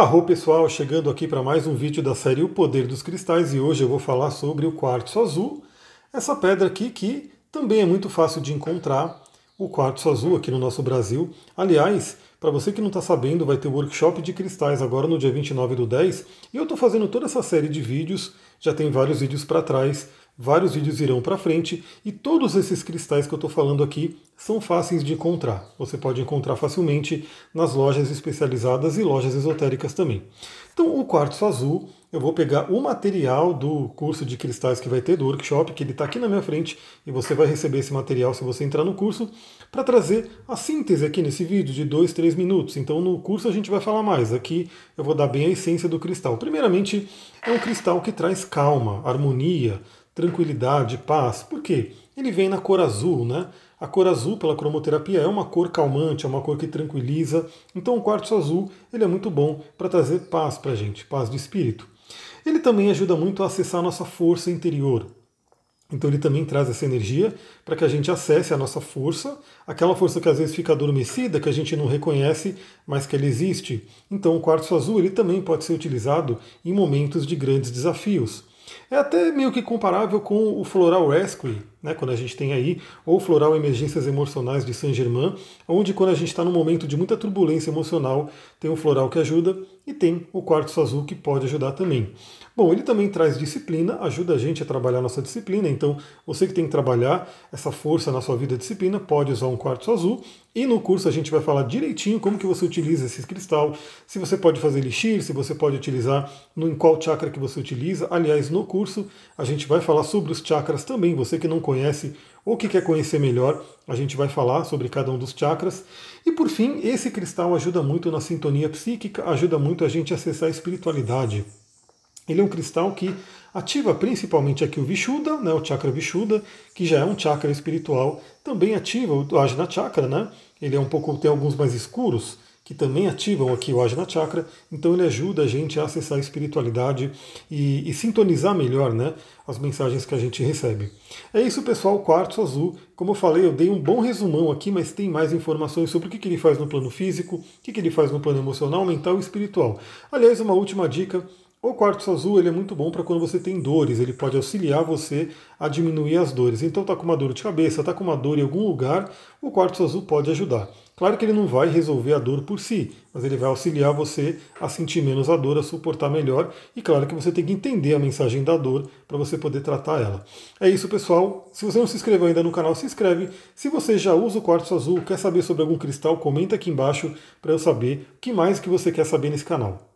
Arro pessoal, chegando aqui para mais um vídeo da série O Poder dos Cristais e hoje eu vou falar sobre o quartzo azul, essa pedra aqui que também é muito fácil de encontrar, o quartzo azul aqui no nosso Brasil. Aliás, para você que não está sabendo, vai ter o workshop de cristais agora no dia 29 do 10 e eu estou fazendo toda essa série de vídeos, já tem vários vídeos para trás, vários vídeos irão para frente e todos esses cristais que eu estou falando aqui são fáceis de encontrar. Você pode encontrar facilmente nas lojas especializadas e lojas esotéricas também. Então, o quartzo azul, eu vou pegar o material do curso de cristais que vai ter, do workshop, que ele está aqui na minha frente, e você vai receber esse material se você entrar no curso, para trazer a síntese aqui nesse vídeo de 2, 3 minutos. Então, no curso a gente vai falar mais. Aqui eu vou dar bem a essência do cristal. Primeiramente, é um cristal que traz calma, harmonia, tranquilidade, paz. Por quê? Ele vem na cor azul, né? A cor azul pela cromoterapia é uma cor calmante, é uma cor que tranquiliza. Então o quartzo azul ele é muito bom para trazer paz para a gente, paz de espírito. Ele também ajuda muito a acessar a nossa força interior. Então ele também traz essa energia para que a gente acesse a nossa força, aquela força que às vezes fica adormecida, que a gente não reconhece, mas que ela existe. Então o quartzo azul ele também pode ser utilizado em momentos de grandes desafios. É até meio que comparável com o Floral Rescue, né, quando a gente tem aí, ou Floral Emergências Emocionais de Saint-Germain, onde quando a gente está num momento de muita turbulência emocional, tem o floral que ajuda e tem o quartzo azul que pode ajudar também. Bom, ele também traz disciplina, ajuda a gente a trabalhar nossa disciplina, então você que tem que trabalhar essa força na sua vida disciplina, pode usar um quartzo azul, e no curso a gente vai falar direitinho como que você utiliza esse cristal, se você pode fazer elixir, se você pode utilizar, no, em qual chakra que você utiliza. Aliás, no curso a gente vai falar sobre os chakras também, você que não conhece ou que quer conhecer melhor, a gente vai falar sobre cada um dos chakras. E por fim, esse cristal ajuda muito na sintonia psíquica, ajuda muito a gente a acessar a espiritualidade. Ele é um cristal que ativa principalmente aqui o Vishuddha, né, o chakra Vishuddha, que já é um chakra espiritual, também ativa o Ajna Chakra, né? Ele é um pouco tem alguns mais escuros que também ativam aqui o Ajna Chakra, então ele ajuda a gente a acessar a espiritualidade e, e, sintonizar melhor né, as mensagens que a gente recebe. É isso, pessoal, quartzo azul. Como eu falei, eu dei um bom resumão aqui, mas tem mais informações sobre o que, que ele faz no plano físico, o que, que ele faz no plano emocional, mental e espiritual. Aliás, uma última dica, o quartzo azul ele é muito bom para quando você tem dores, ele pode auxiliar você a diminuir as dores. Então está com uma dor de cabeça, está com uma dor em algum lugar, o quartzo azul pode ajudar. Claro que ele não vai resolver a dor por si, mas ele vai auxiliar você a sentir menos a dor, a suportar melhor. E claro que você tem que entender a mensagem da dor para você poder tratar ela. É isso, pessoal. Se você não se inscreveu ainda no canal, se inscreve. Se você já usa o quartzo azul, quer saber sobre algum cristal, comenta aqui embaixo para eu saber o que mais que você quer saber nesse canal.